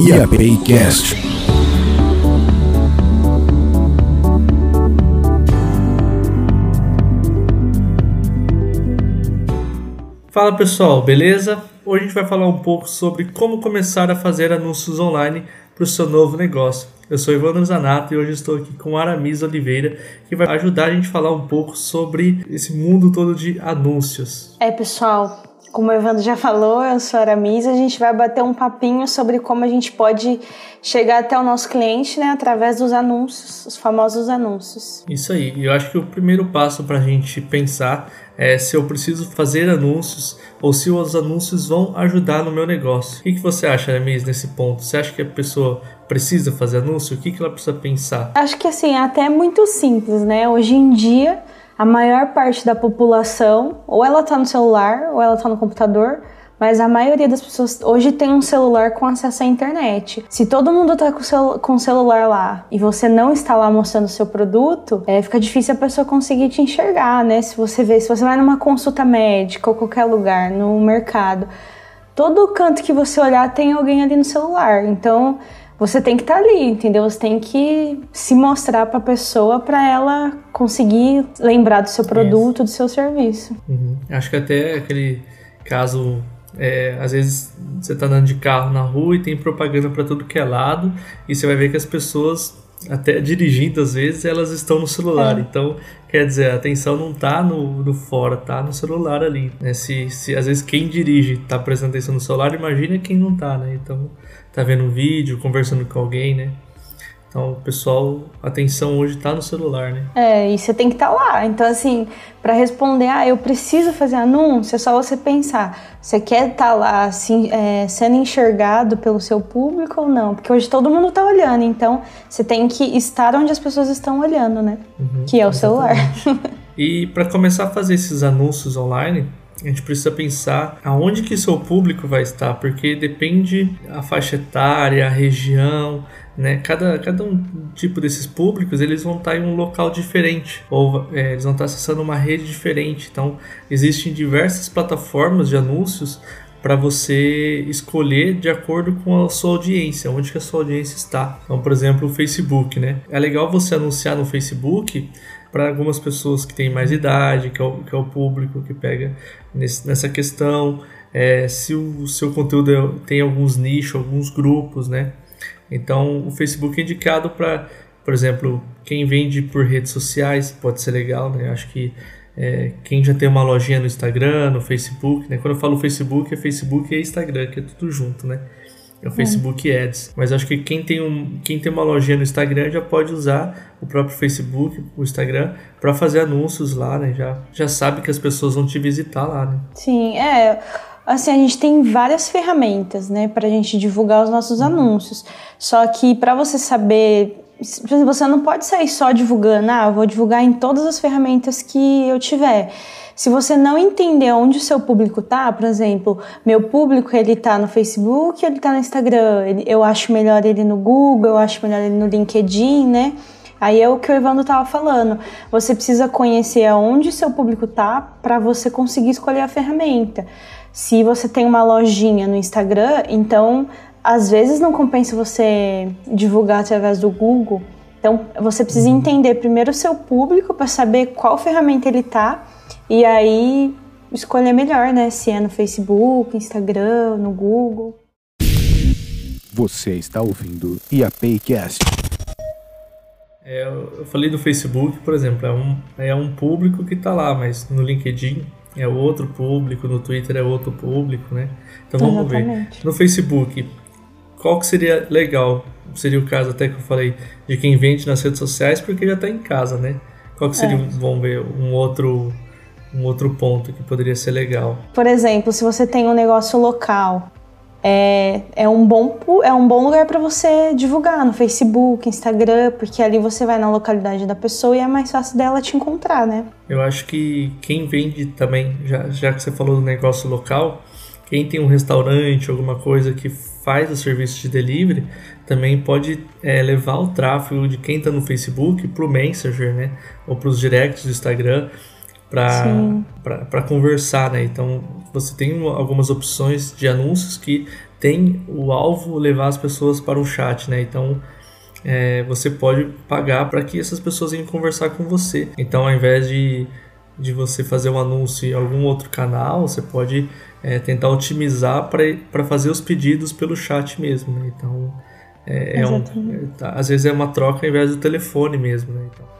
IAPcast. Fala pessoal, beleza? Hoje a gente vai falar um pouco sobre como começar a fazer anúncios online para o seu novo negócio. Eu sou Ivandro Zanato e hoje estou aqui com Aramis Oliveira, que vai ajudar a gente a falar um pouco sobre esse mundo todo de anúncios. É, pessoal, como o Evandro já falou, eu sou a Aramis, a gente vai bater um papinho sobre como a gente pode chegar até o nosso cliente, né, através dos anúncios, os famosos anúncios. Isso aí. Eu acho que o primeiro passo para a gente pensar é se eu preciso fazer anúncios ou se os anúncios vão ajudar no meu negócio. O que, que você acha, Aramis, nesse ponto? Você acha que a pessoa precisa fazer anúncio? O que, que ela precisa pensar? Acho que assim, até é muito simples, né? Hoje em dia a maior parte da população, ou ela está no celular, ou ela está no computador, mas a maioria das pessoas hoje tem um celular com acesso à internet. Se todo mundo está com, celu com o celular lá e você não está lá mostrando o seu produto, é, fica difícil a pessoa conseguir te enxergar, né? Se você vê, se você vai numa consulta médica ou qualquer lugar, no mercado, todo canto que você olhar tem alguém ali no celular. Então, você tem que estar tá ali, entendeu? Você tem que se mostrar para a pessoa para ela conseguir lembrar do seu produto, Isso. do seu serviço. Uhum. Acho que até aquele caso é, às vezes você está andando de carro na rua e tem propaganda para tudo que é lado e você vai ver que as pessoas até dirigindo às vezes elas estão no celular é. então quer dizer a atenção não está no, no fora tá no celular ali né? se, se às vezes quem dirige está prestando atenção no celular imagina quem não está né então tá vendo um vídeo, conversando com alguém, né? Então, o pessoal, a atenção hoje está no celular, né? É, e você tem que estar tá lá. Então, assim, para responder, ah, eu preciso fazer anúncio, é só você pensar, você quer estar tá lá assim, é, sendo enxergado pelo seu público ou não? Porque hoje todo mundo está olhando, então você tem que estar onde as pessoas estão olhando, né? Uhum, que é o celular. e para começar a fazer esses anúncios online, a gente precisa pensar aonde que seu público vai estar, porque depende a faixa etária, a região, né? Cada, cada um tipo desses públicos eles vão estar em um local diferente ou é, eles vão estar acessando uma rede diferente. Então existem diversas plataformas de anúncios para você escolher de acordo com a sua audiência, onde que a sua audiência está. Então, por exemplo, o Facebook, né? É legal você anunciar no Facebook para algumas pessoas que têm mais idade, que é o, que é o público que pega nesse, nessa questão. É, se o seu conteúdo é, tem alguns nichos, alguns grupos, né? Então o Facebook é indicado para, por exemplo, quem vende por redes sociais pode ser legal, né? Acho que é, quem já tem uma lojinha no Instagram, no Facebook, né? Quando eu falo Facebook, é Facebook e Instagram, que é tudo junto, né? é o Facebook Ads. Mas acho que quem tem, um, quem tem uma lojinha no Instagram já pode usar o próprio Facebook, o Instagram, para fazer anúncios lá, né? Já, já sabe que as pessoas vão te visitar lá, né? Sim, é. Assim, a gente tem várias ferramentas, né, para a gente divulgar os nossos anúncios. Só que para você saber você não pode sair só divulgando, ah, vou divulgar em todas as ferramentas que eu tiver. Se você não entender onde o seu público tá, por exemplo, meu público ele tá no Facebook, ele tá no Instagram, ele, eu acho melhor ele no Google, eu acho melhor ele no LinkedIn, né? Aí é o que o Evandro estava falando. Você precisa conhecer aonde seu público tá para você conseguir escolher a ferramenta. Se você tem uma lojinha no Instagram, então às vezes não compensa você divulgar através do Google. Então você precisa uhum. entender primeiro o seu público para saber qual ferramenta ele tá e aí escolher melhor, né? Se é no Facebook, Instagram, no Google. Você está ouvindo IAPcast. É, eu falei do Facebook, por exemplo, é um, é um público que está lá, mas no LinkedIn é outro público, no Twitter é outro público, né? Então vamos Exatamente. ver. No Facebook, qual que seria legal? Seria o caso até que eu falei de quem vende nas redes sociais, porque já está em casa, né? Qual que seria, é. vamos ver, um outro um outro ponto que poderia ser legal. Por exemplo, se você tem um negócio local, é, é, um, bom, é um bom lugar para você divulgar no Facebook, Instagram, porque ali você vai na localidade da pessoa e é mais fácil dela te encontrar, né? Eu acho que quem vende também, já, já que você falou do negócio local, quem tem um restaurante, alguma coisa que faz o serviço de delivery, também pode é, levar o tráfego de quem está no Facebook para o Messenger, né? Ou para os directs do Instagram para conversar, né? Então você tem algumas opções de anúncios que tem o alvo levar as pessoas para o chat, né? Então é, você pode pagar para que essas pessoas venham conversar com você. Então, ao invés de, de você fazer um anúncio em algum outro canal, você pode é, tentar otimizar para fazer os pedidos pelo chat mesmo. Né? Então, é, é um, tá, às vezes é uma troca ao invés do telefone mesmo. Né? Então.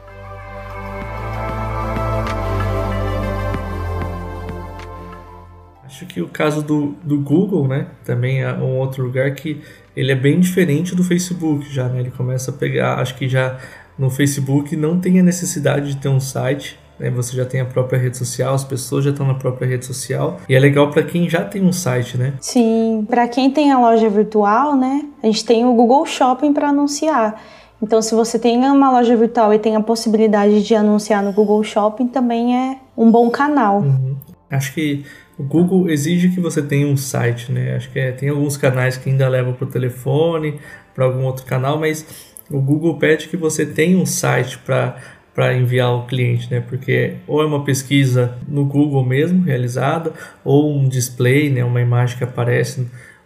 Acho que o caso do, do Google, né, também é um outro lugar que ele é bem diferente do Facebook já, né? Ele começa a pegar, acho que já no Facebook não tem a necessidade de ter um site, né? Você já tem a própria rede social, as pessoas já estão na própria rede social e é legal para quem já tem um site, né? Sim, para quem tem a loja virtual, né? A gente tem o Google Shopping para anunciar. Então, se você tem uma loja virtual e tem a possibilidade de anunciar no Google Shopping, também é um bom canal. Uhum. Acho que o Google exige que você tenha um site, né? Acho que é, tem alguns canais que ainda levam para o telefone, para algum outro canal, mas o Google pede que você tenha um site para para enviar ao cliente, né? Porque ou é uma pesquisa no Google mesmo realizada, ou um display, né? Uma imagem que aparece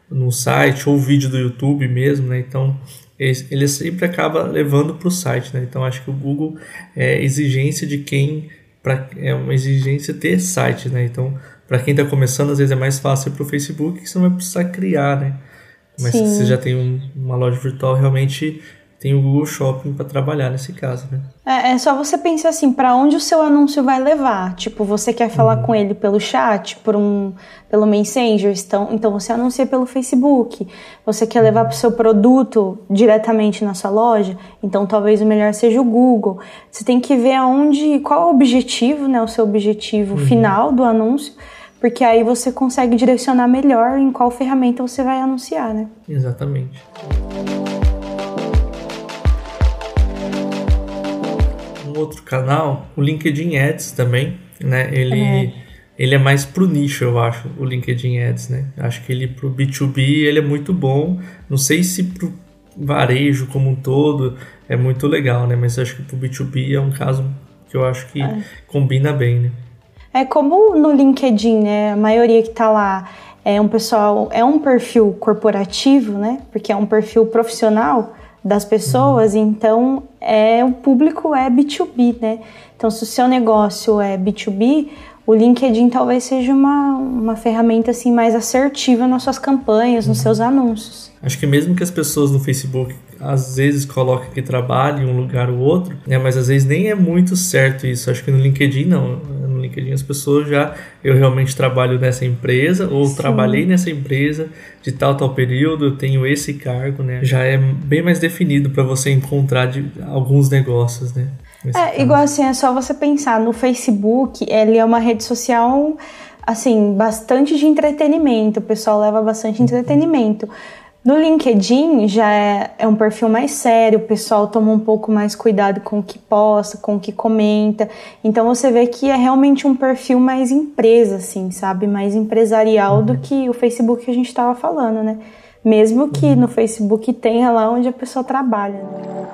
no site, ou vídeo do YouTube mesmo, né? Então ele sempre acaba levando para o site, né? Então acho que o Google é exigência de quem para é uma exigência ter site, né? Então para quem está começando, às vezes é mais fácil para o Facebook, que você não vai precisar criar, né? Mas Sim. se você já tem um, uma loja virtual, realmente tem o Google Shopping para trabalhar nesse caso, né? É, é só você pensar assim, para onde o seu anúncio vai levar. Tipo, você quer falar uhum. com ele pelo chat, por um, pelo Messenger, então, então você anuncia pelo Facebook. Você quer levar para o seu produto diretamente na sua loja, então talvez o melhor seja o Google. Você tem que ver aonde, qual é o objetivo, né, o seu objetivo uhum. final do anúncio porque aí você consegue direcionar melhor em qual ferramenta você vai anunciar, né? Exatamente. Um outro canal, o LinkedIn Ads também, né? Ele é. ele é mais pro nicho, eu acho, o LinkedIn Ads, né? Acho que ele pro B2B ele é muito bom. Não sei se pro varejo como um todo é muito legal, né? Mas acho que pro B2B é um caso que eu acho que é. combina bem, né? É como no LinkedIn, né? A maioria que tá lá é um pessoal, é um perfil corporativo, né? Porque é um perfil profissional das pessoas, uhum. então é o público é B2B, né? Então, se o seu negócio é B2B, o LinkedIn talvez seja uma, uma ferramenta assim mais assertiva nas suas campanhas, nos seus anúncios. Acho que mesmo que as pessoas no Facebook às vezes coloquem que trabalham em um lugar ou outro, né, mas às vezes nem é muito certo isso. Acho que no LinkedIn não. LinkedIn as pessoas já eu realmente trabalho nessa empresa ou Sim. trabalhei nessa empresa de tal tal período, eu tenho esse cargo, né? Já é bem mais definido para você encontrar de, alguns negócios, né? É, igual assim, é só você pensar no Facebook, ele é uma rede social assim, bastante de entretenimento, o pessoal leva bastante uhum. entretenimento. No LinkedIn já é, é, um perfil mais sério, o pessoal toma um pouco mais cuidado com o que posta, com o que comenta. Então você vê que é realmente um perfil mais empresa, assim, sabe? Mais empresarial uhum. do que o Facebook que a gente estava falando, né? Mesmo que uhum. no Facebook tenha lá onde a pessoa trabalha. Né?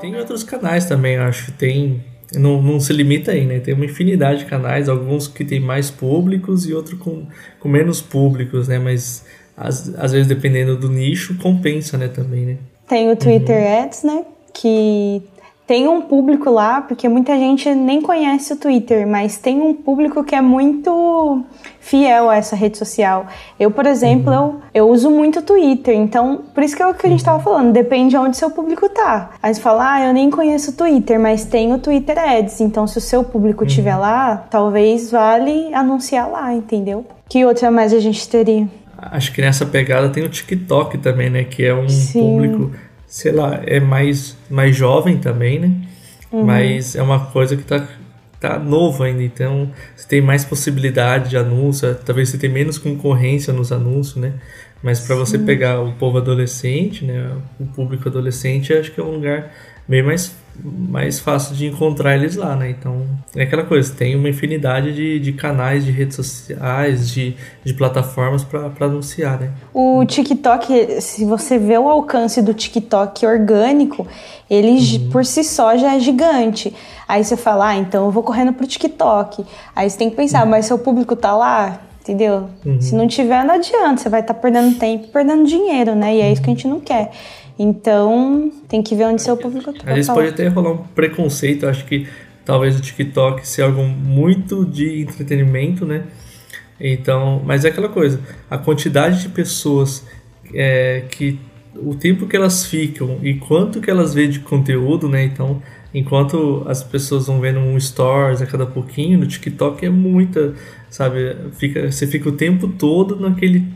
Tem outros canais também, eu acho. Tem. Não, não se limita aí, né? Tem uma infinidade de canais, alguns que tem mais públicos e outros com, com menos públicos, né? Mas às, às vezes, dependendo do nicho, compensa, né, também, né? Tem o Twitter uhum. Ads, né? Que tem um público lá, porque muita gente nem conhece o Twitter, mas tem um público que é muito fiel a essa rede social. Eu, por exemplo, uhum. eu, eu uso muito o Twitter, então, por isso que é o que a gente estava falando, depende de onde seu público tá. Aí você fala, ah, eu nem conheço o Twitter, mas tem o Twitter Ads, então se o seu público uhum. tiver lá, talvez vale anunciar lá, entendeu? Que outra mais a gente teria? Acho que nessa pegada tem o TikTok também, né? Que é um Sim. público sei lá, é mais, mais jovem também, né? Uhum. Mas é uma coisa que tá, tá novo ainda, então você tem mais possibilidade de anúncio, talvez você tenha menos concorrência nos anúncios, né? Mas para você pegar o povo adolescente, né, o público adolescente, acho que é um lugar bem mais mais fácil de encontrar eles lá, né? Então, é aquela coisa, tem uma infinidade de, de canais, de redes sociais, de, de plataformas para anunciar, né? O TikTok, se você vê o alcance do TikTok orgânico, ele uhum. por si só já é gigante. Aí você fala, ah, então eu vou correndo pro TikTok. Aí você tem que pensar, uhum. mas seu público tá lá? Entendeu? Uhum. Se não tiver, não adianta. Você vai estar tá perdendo tempo perdendo dinheiro, né? E é isso que a gente não quer. Então, tem que ver onde seu público tá. Às vezes pode até rolar um preconceito. Acho que talvez o TikTok seja algo muito de entretenimento, né? Então, mas é aquela coisa. A quantidade de pessoas é, que o tempo que elas ficam e quanto que elas veem de conteúdo, né? Então, enquanto as pessoas vão vendo um stories a cada pouquinho, no TikTok é muita, sabe? Fica, você fica o tempo todo naquele,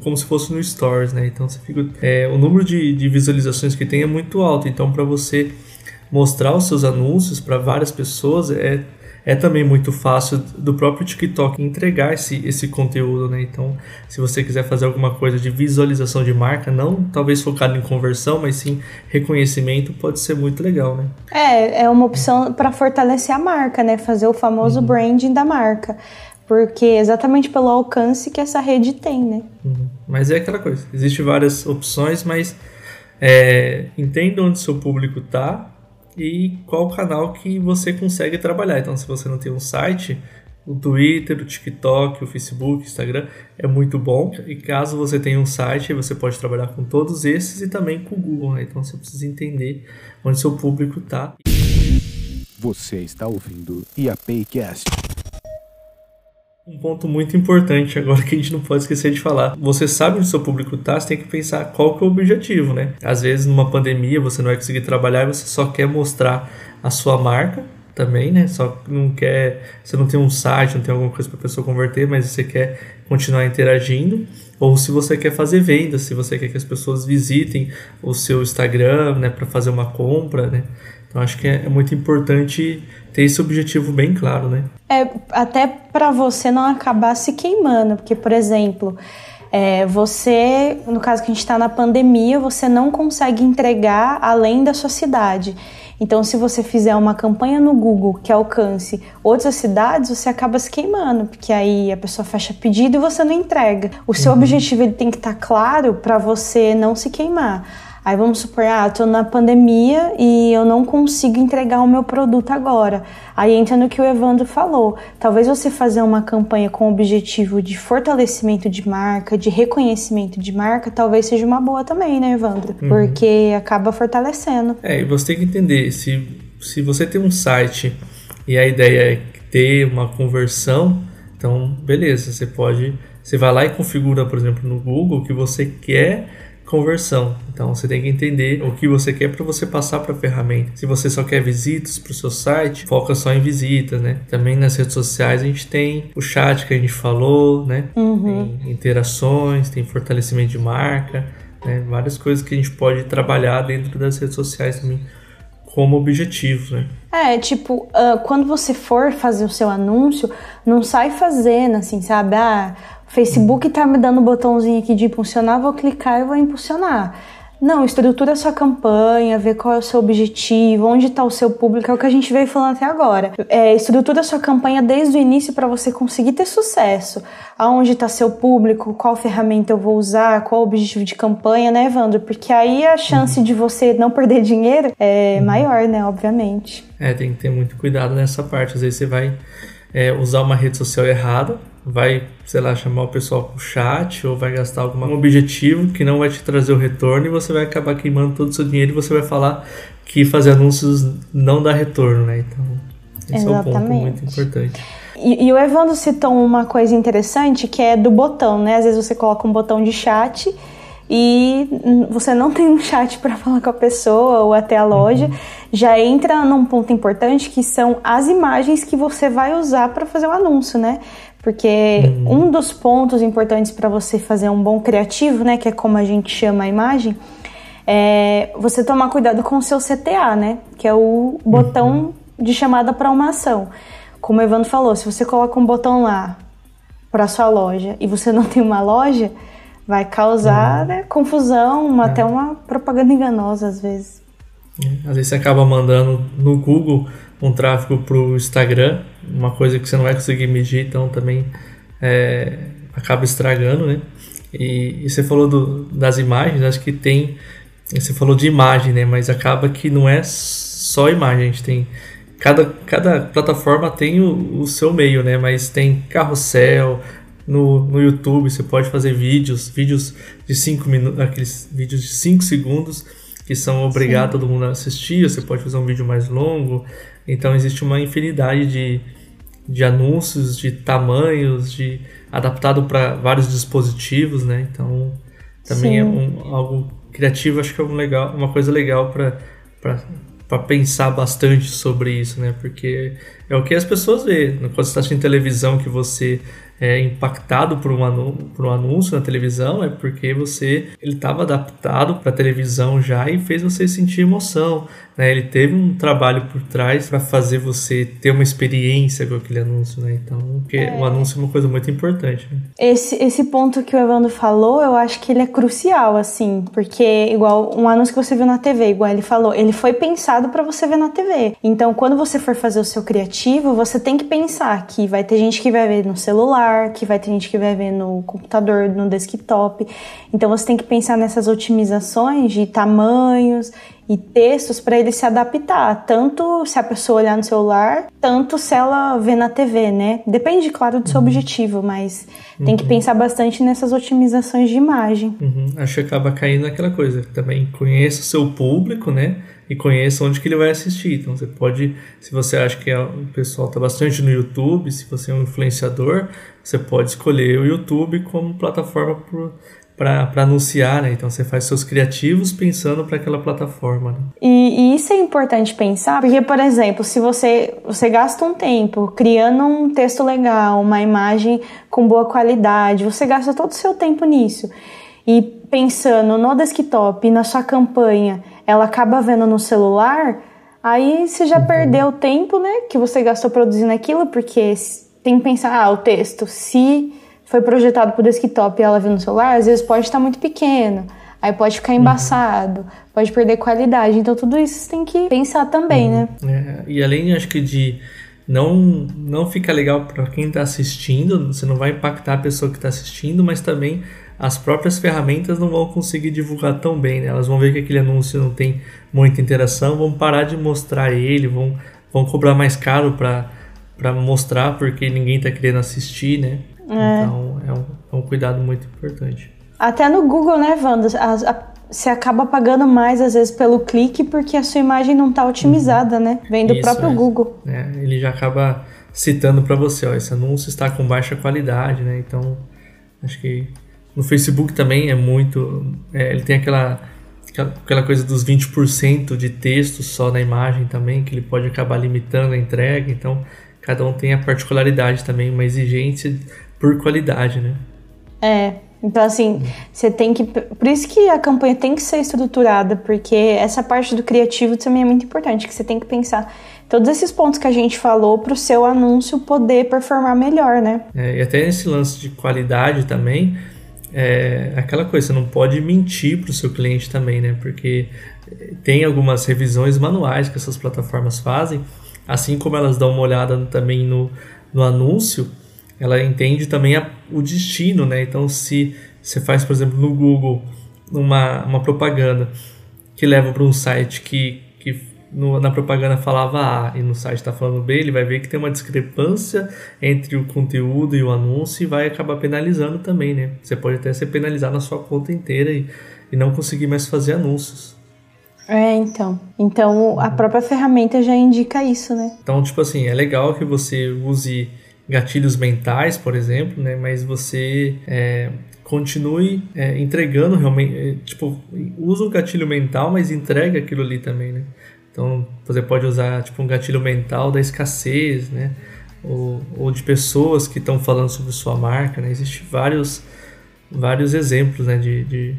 como se fosse no stories, né? Então, você fica, é, o número de, de visualizações que tem é muito alto. Então, para você mostrar os seus anúncios para várias pessoas é é também muito fácil do próprio TikTok entregar esse, esse conteúdo, né? Então, se você quiser fazer alguma coisa de visualização de marca, não talvez focado em conversão, mas sim reconhecimento, pode ser muito legal, né? É, é uma opção para fortalecer a marca, né? Fazer o famoso uhum. branding da marca porque é exatamente pelo alcance que essa rede tem, né? Uhum. Mas é aquela coisa, existem várias opções, mas é, entenda onde seu público está e qual canal que você consegue trabalhar. Então, se você não tem um site, o Twitter, o TikTok, o Facebook, o Instagram é muito bom. E caso você tenha um site, você pode trabalhar com todos esses e também com o Google. Né? Então, você precisa entender onde seu público está. Você está ouvindo IAPcast. Um ponto muito importante agora que a gente não pode esquecer de falar. Você sabe onde seu público está, você tem que pensar qual que é o objetivo, né? Às vezes numa pandemia você não vai conseguir trabalhar e você só quer mostrar a sua marca também, né? Só não quer, você não tem um site, não tem alguma coisa para a pessoa converter, mas você quer continuar interagindo. Ou se você quer fazer vendas, se você quer que as pessoas visitem o seu Instagram, né, para fazer uma compra, né? Então acho que é, é muito importante ter esse objetivo bem claro, né? É até para você não acabar se queimando, porque por exemplo, é, você, no caso que a gente está na pandemia, você não consegue entregar além da sua cidade. Então, se você fizer uma campanha no Google que alcance outras cidades, você acaba se queimando, porque aí a pessoa fecha pedido e você não entrega. O seu uhum. objetivo ele tem que estar tá claro para você não se queimar. Aí vamos supor, ah, tô na pandemia e eu não consigo entregar o meu produto agora. Aí entra no que o Evandro falou. Talvez você fazer uma campanha com o objetivo de fortalecimento de marca, de reconhecimento de marca, talvez seja uma boa também, né, Evandro? Uhum. Porque acaba fortalecendo. É, e você tem que entender, se, se você tem um site e a ideia é ter uma conversão, então beleza, você pode. Você vai lá e configura, por exemplo, no Google que você quer conversão. Então você tem que entender o que você quer para você passar para a ferramenta. Se você só quer visitas para o seu site, foca só em visitas, né? Também nas redes sociais a gente tem o chat que a gente falou, né? Uhum. Tem interações, tem fortalecimento de marca, né? Várias coisas que a gente pode trabalhar dentro das redes sociais também como objetivo, né? É, tipo, uh, quando você for fazer o seu anúncio, não sai fazendo assim, sabe? Ah, Facebook tá me dando um botãozinho aqui de impulsionar, vou clicar e vou impulsionar. Não, estrutura sua campanha, vê qual é o seu objetivo, onde está o seu público, é o que a gente veio falando até agora. É, estrutura sua campanha desde o início para você conseguir ter sucesso. Aonde está seu público, qual ferramenta eu vou usar, qual o objetivo de campanha, né, Evandro? Porque aí a chance de você não perder dinheiro é maior, né, obviamente. É, tem que ter muito cuidado nessa parte. Às vezes você vai é, usar uma rede social errada, vai, sei lá, chamar o pessoal pro chat ou vai gastar algum objetivo que não vai te trazer o retorno e você vai acabar queimando todo o seu dinheiro e você vai falar que fazer anúncios não dá retorno, né? Então, esse Exatamente. é um ponto muito importante. E, e, o Evandro citou uma coisa interessante que é do botão, né? Às vezes você coloca um botão de chat e você não tem um chat para falar com a pessoa ou até a loja, uhum. já entra num ponto importante que são as imagens que você vai usar para fazer o anúncio, né? Porque uhum. um dos pontos importantes para você fazer um bom criativo, né, que é como a gente chama a imagem, é você tomar cuidado com o seu CTA, né, que é o botão uhum. de chamada para uma ação. Como o Evandro falou, se você coloca um botão lá para sua loja e você não tem uma loja, vai causar uhum. né, confusão, uma, até uma propaganda enganosa às vezes. Às vezes você acaba mandando no Google um tráfego para o Instagram, uma coisa que você não vai conseguir medir, então também é, acaba estragando, né? E, e você falou do, das imagens, acho que tem. Você falou de imagem, né? Mas acaba que não é só imagem, a gente tem. Cada, cada plataforma tem o, o seu meio, né? Mas tem carrossel, no, no YouTube você pode fazer vídeos, vídeos de 5 minutos, aqueles vídeos de 5 segundos que são obrigados todo mundo a assistir, você pode fazer um vídeo mais longo. Então existe uma infinidade de, de anúncios, de tamanhos, de adaptado para vários dispositivos, né? Então também é Sim. é um, algo criativo, acho que é um legal, uma coisa legal para para pensar bastante sobre isso, né? Porque é o que as pessoas veem. Quando você está assistindo televisão que você é impactado por um, anúncio, por um anúncio na televisão é porque você ele estava adaptado para a televisão já e fez você sentir emoção. Né? Ele teve um trabalho por trás para fazer você ter uma experiência com aquele anúncio. Né? Então, porque é. o anúncio é uma coisa muito importante. Né? Esse, esse ponto que o Evandro falou, eu acho que ele é crucial, assim, porque igual um anúncio que você viu na TV, igual ele falou, ele foi pensado para você ver na TV. Então, quando você for fazer o seu criativo, você tem que pensar que vai ter gente que vai ver no celular celular, que vai ter gente que vai ver no computador, no desktop. Então você tem que pensar nessas otimizações de tamanhos e textos para ele se adaptar, tanto se a pessoa olhar no celular, tanto se ela vê na TV, né? Depende, claro, do seu uhum. objetivo, mas uhum. tem que pensar bastante nessas otimizações de imagem. Uhum. Acho que acaba caindo naquela coisa. Também conheça o seu público, né? e conheça onde que ele vai assistir. Então você pode, se você acha que é, o pessoal está bastante no YouTube, se você é um influenciador, você pode escolher o YouTube como plataforma para anunciar, né? Então você faz seus criativos pensando para aquela plataforma. Né? E, e, isso é importante pensar, porque, por exemplo, se você, você gasta um tempo criando um texto legal, uma imagem com boa qualidade, você gasta todo o seu tempo nisso. E pensando no desktop, na sua campanha, ela acaba vendo no celular, aí você já uhum. perdeu o tempo, né, que você gastou produzindo aquilo, porque tem que pensar, ah, o texto, se foi projetado para o desktop e ela viu no celular, às vezes pode estar muito pequeno, aí pode ficar uhum. embaçado, pode perder qualidade, então tudo isso tem que pensar também, uhum. né? É, e além, acho que de não não fica legal para quem está assistindo, você não vai impactar a pessoa que está assistindo, mas também as próprias ferramentas não vão conseguir divulgar tão bem, né? Elas vão ver que aquele anúncio não tem muita interação, vão parar de mostrar ele, vão, vão cobrar mais caro para mostrar porque ninguém está querendo assistir, né? É. Então é um, é um cuidado muito importante. Até no Google, né, Wanda? A, a, você acaba pagando mais às vezes pelo clique porque a sua imagem não está otimizada, uhum. né? Vem do Isso, próprio é. Google. Ele já acaba citando para você, ó, esse anúncio está com baixa qualidade, né? Então acho que no Facebook também é muito. É, ele tem aquela, aquela coisa dos 20% de texto só na imagem também, que ele pode acabar limitando a entrega. Então, cada um tem a particularidade também, uma exigência por qualidade, né? É. Então, assim, você tem que. Por isso que a campanha tem que ser estruturada, porque essa parte do criativo também é muito importante, que você tem que pensar todos esses pontos que a gente falou para o seu anúncio poder performar melhor, né? É, e até esse lance de qualidade também é aquela coisa, você não pode mentir para o seu cliente também, né? Porque tem algumas revisões manuais que essas plataformas fazem, assim como elas dão uma olhada também no, no anúncio, ela entende também a, o destino, né? Então, se você faz, por exemplo, no Google uma, uma propaganda que leva para um site que no, na propaganda falava A e no site está falando B, ele vai ver que tem uma discrepância entre o conteúdo e o anúncio e vai acabar penalizando também, né? Você pode até ser penalizado na sua conta inteira e, e não conseguir mais fazer anúncios. É, então. Então a própria ferramenta já indica isso, né? Então, tipo assim, é legal que você use gatilhos mentais, por exemplo, né? Mas você é, continue é, entregando realmente, é, tipo, usa o gatilho mental, mas entrega aquilo ali também, né? Então, você pode usar tipo um gatilho mental da escassez, né? Ou, ou de pessoas que estão falando sobre sua marca, né? Existem vários, vários exemplos, né? De, de,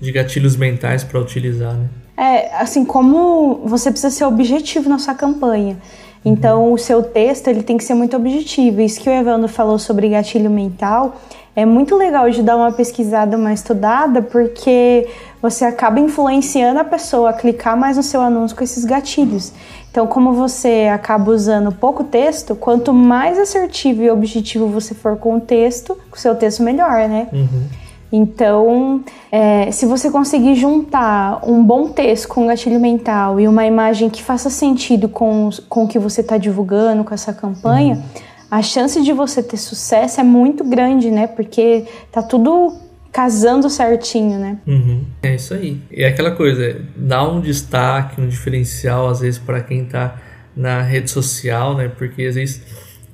de gatilhos mentais para utilizar, né? É, assim, como você precisa ser objetivo na sua campanha. Então, o seu texto ele tem que ser muito objetivo. Isso que o Evandro falou sobre gatilho mental é muito legal de dar uma pesquisada, uma estudada, porque você acaba influenciando a pessoa a clicar mais no seu anúncio com esses gatilhos. Então, como você acaba usando pouco texto, quanto mais assertivo e objetivo você for com o texto, com o seu texto melhor, né? Uhum. Então, é, se você conseguir juntar um bom texto com um gatilho mental e uma imagem que faça sentido com, com o que você está divulgando, com essa campanha, uhum. a chance de você ter sucesso é muito grande, né? Porque tá tudo casando certinho, né? Uhum. É isso aí. E é aquela coisa, dá um destaque, um diferencial, às vezes, para quem tá na rede social, né? Porque às vezes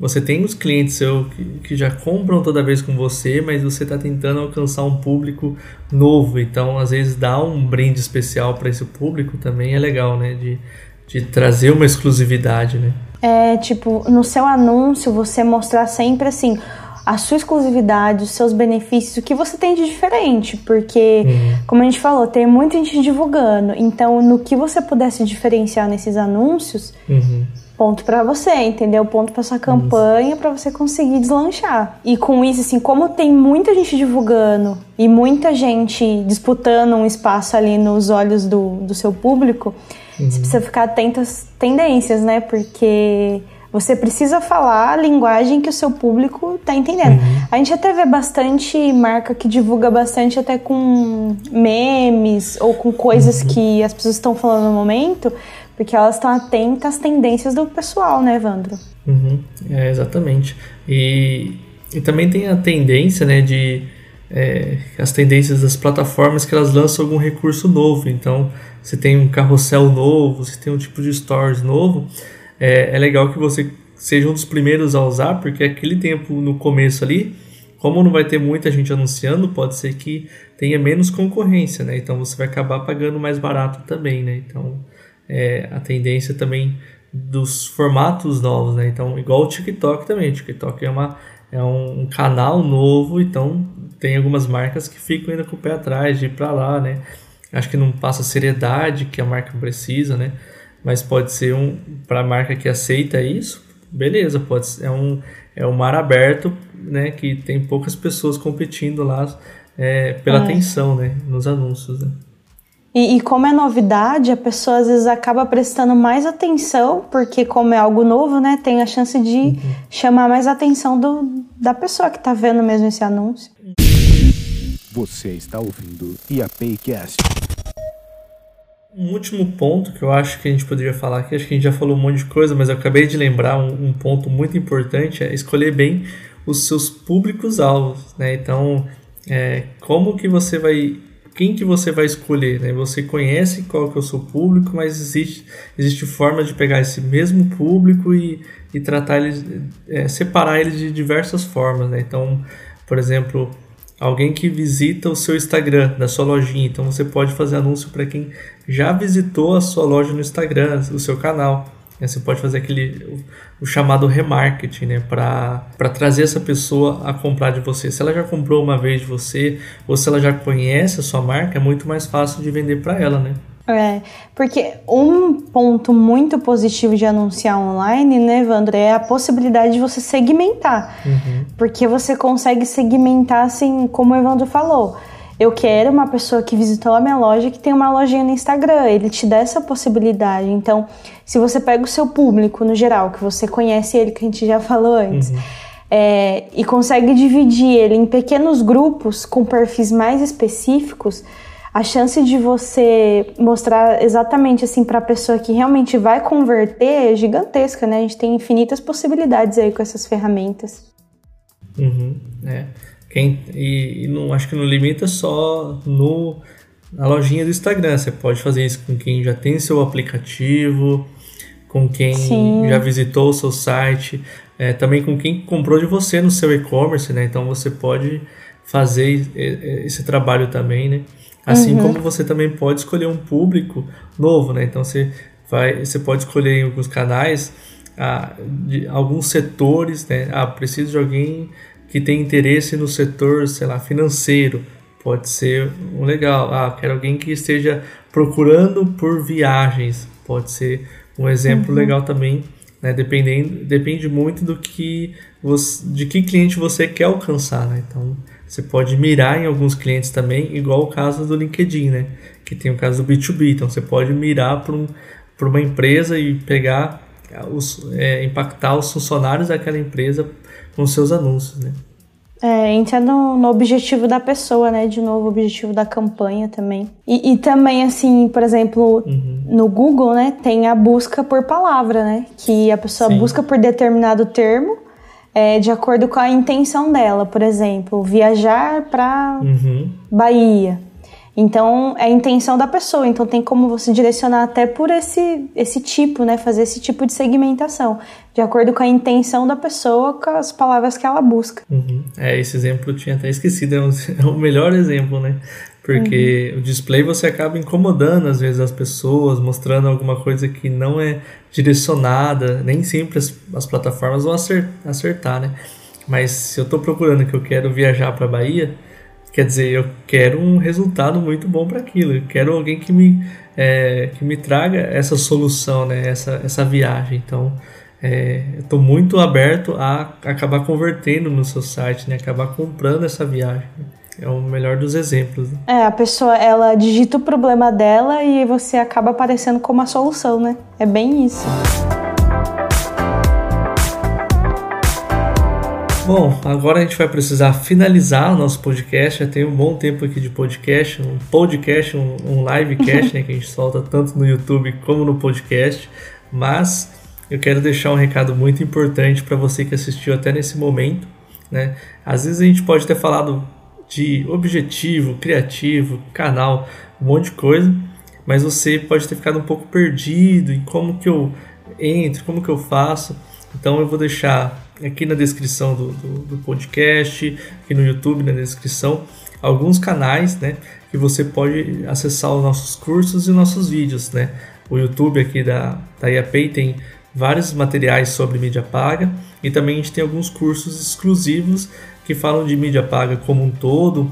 você tem os clientes seu que, que já compram toda vez com você, mas você está tentando alcançar um público novo. Então, às vezes, dar um brinde especial para esse público também é legal, né? De, de trazer uma exclusividade, né? É, tipo, no seu anúncio, você mostrar sempre assim a sua exclusividade, os seus benefícios, o que você tem de diferente, porque, uhum. como a gente falou, tem muita gente divulgando. Então, no que você pudesse diferenciar nesses anúncios, uhum ponto para você, entendeu? Ponto para sua campanha para você conseguir deslanchar. E com isso, assim, como tem muita gente divulgando e muita gente disputando um espaço ali nos olhos do, do seu público, uhum. você precisa ficar atento às tendências, né? Porque você precisa falar a linguagem que o seu público tá entendendo. Uhum. A gente até vê bastante marca que divulga bastante até com memes ou com coisas uhum. que as pessoas estão falando no momento, porque elas estão atentas às tendências do pessoal, né, Evandro? Uhum, é, exatamente. E, e também tem a tendência, né, de é, as tendências das plataformas que elas lançam algum recurso novo. Então, se tem um carrossel novo, se tem um tipo de stories novo, é, é legal que você seja um dos primeiros a usar, porque aquele tempo no começo ali, como não vai ter muita gente anunciando, pode ser que tenha menos concorrência, né? Então você vai acabar pagando mais barato também, né? Então é, a tendência também dos formatos novos, né? Então, igual o TikTok também. O TikTok é, uma, é um canal novo, então tem algumas marcas que ficam ainda com o pé atrás de ir para lá, né? Acho que não passa a seriedade que a marca precisa, né? Mas pode ser um para a marca que aceita isso, beleza, pode ser, é um é um mar aberto, né? Que tem poucas pessoas competindo lá é, pela é. atenção, né? Nos anúncios, né? E, e, como é novidade, a pessoa às vezes acaba prestando mais atenção, porque como é algo novo, né, tem a chance de uhum. chamar mais atenção do, da pessoa que está vendo mesmo esse anúncio. Você está ouvindo IAPcast. Um último ponto que eu acho que a gente poderia falar aqui, acho que a gente já falou um monte de coisa, mas eu acabei de lembrar um, um ponto muito importante, é escolher bem os seus públicos-alvos, né? Então, é, como que você vai quem que você vai escolher, né? Você conhece qual que é o seu público, mas existe, existe forma de pegar esse mesmo público e, e tratar eles, é, separar eles de diversas formas, né? Então, por exemplo, alguém que visita o seu Instagram, da sua lojinha, então você pode fazer anúncio para quem já visitou a sua loja no Instagram, o seu canal. Né? Você pode fazer aquele o, chamado remarketing, né? Para trazer essa pessoa a comprar de você. Se ela já comprou uma vez de você, ou se ela já conhece a sua marca, é muito mais fácil de vender para ela, né? É, porque um ponto muito positivo de anunciar online, né, Evandro, é a possibilidade de você segmentar. Uhum. Porque você consegue segmentar, assim, como o Evandro falou eu quero uma pessoa que visitou a minha loja que tem uma lojinha no Instagram. Ele te dá essa possibilidade. Então, se você pega o seu público no geral, que você conhece ele, que a gente já falou antes, uhum. é, e consegue dividir ele em pequenos grupos com perfis mais específicos, a chance de você mostrar exatamente assim para a pessoa que realmente vai converter é gigantesca, né? A gente tem infinitas possibilidades aí com essas ferramentas. Uhum, é. Quem, e, e não, acho que não limita só no, na lojinha do Instagram. Você pode fazer isso com quem já tem seu aplicativo, com quem Sim. já visitou o seu site, é, também com quem comprou de você no seu e-commerce, né? Então você pode fazer esse trabalho também, né? Assim uhum. como você também pode escolher um público novo, né? Então você vai, você pode escolher em alguns canais ah, de alguns setores, né? Ah, preciso de alguém que tem interesse no setor, sei lá, financeiro. Pode ser um legal. Ah, quero alguém que esteja procurando por viagens. Pode ser um exemplo uhum. legal também Né? Dependendo, depende muito do que você, de que cliente você quer alcançar. Né? Então, você pode mirar em alguns clientes também, igual o caso do LinkedIn, né? que tem o caso do B2B. Então, você pode mirar para um, uma empresa e pegar, os, é, impactar os funcionários daquela empresa com seus anúncios. Né? É, entra no, no, objetivo da pessoa, né? De novo, o objetivo da campanha também. E, e também, assim, por exemplo, uhum. no Google, né? Tem a busca por palavra, né? Que a pessoa Sim. busca por determinado termo é, de acordo com a intenção dela. Por exemplo, viajar para uhum. Bahia. Então, é a intenção da pessoa. Então, tem como você direcionar até por esse, esse tipo, né? Fazer esse tipo de segmentação. De acordo com a intenção da pessoa, com as palavras que ela busca. Uhum. É, esse exemplo eu tinha até esquecido. É, é o melhor exemplo, né? Porque uhum. o display você acaba incomodando, às vezes, as pessoas, mostrando alguma coisa que não é direcionada. Nem sempre as, as plataformas vão acertar, né? Mas se eu estou procurando que eu quero viajar para Bahia Quer dizer, eu quero um resultado muito bom para aquilo. Eu quero alguém que me, é, que me traga essa solução, né? essa, essa viagem. Então, é, eu estou muito aberto a acabar convertendo no seu site, né? acabar comprando essa viagem. É o melhor dos exemplos. Né? É, a pessoa ela digita o problema dela e você acaba aparecendo como a solução, né? É bem isso. Bom, agora a gente vai precisar finalizar o nosso podcast. Já tem um bom tempo aqui de podcast, um podcast, um, um livecast, né, que a gente solta tanto no YouTube como no podcast. Mas eu quero deixar um recado muito importante para você que assistiu até nesse momento. Né? Às vezes a gente pode ter falado de objetivo, criativo, canal, um monte de coisa, mas você pode ter ficado um pouco perdido em como que eu entro, como que eu faço. Então eu vou deixar aqui na descrição do, do, do, podcast, aqui no YouTube, na descrição, alguns canais, né, que você pode acessar os nossos cursos e nossos vídeos, né. O YouTube aqui da, da IAPay tem vários materiais sobre mídia paga e também a gente tem alguns cursos exclusivos que falam de mídia paga como um todo,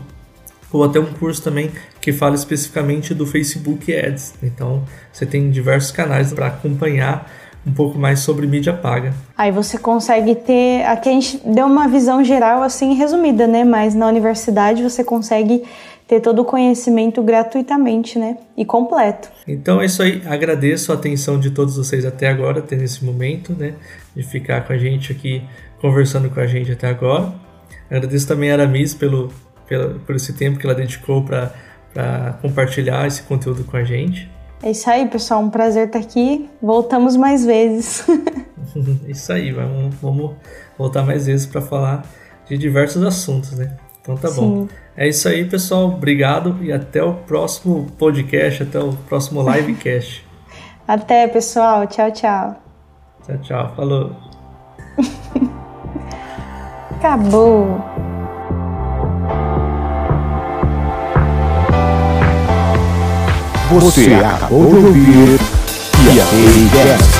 ou até um curso também que fala especificamente do Facebook Ads. Então, você tem diversos canais para acompanhar um pouco mais sobre mídia paga. Aí você consegue ter. Aqui a gente deu uma visão geral, assim, resumida, né? Mas na universidade você consegue ter todo o conhecimento gratuitamente, né? E completo. Então é isso aí. Agradeço a atenção de todos vocês até agora, até nesse momento, né? De ficar com a gente aqui, conversando com a gente até agora. Agradeço também a Aramis pelo, pelo, por esse tempo que ela dedicou para compartilhar esse conteúdo com a gente. É isso aí, pessoal. Um prazer estar aqui. Voltamos mais vezes. isso aí, vamos, vamos voltar mais vezes para falar de diversos assuntos, né? Então tá Sim. bom. É isso aí, pessoal. Obrigado e até o próximo podcast, até o próximo livecast. até, pessoal. Tchau, tchau. Tchau, tchau. Falou. Acabou. Você acabou de ouvir Cast.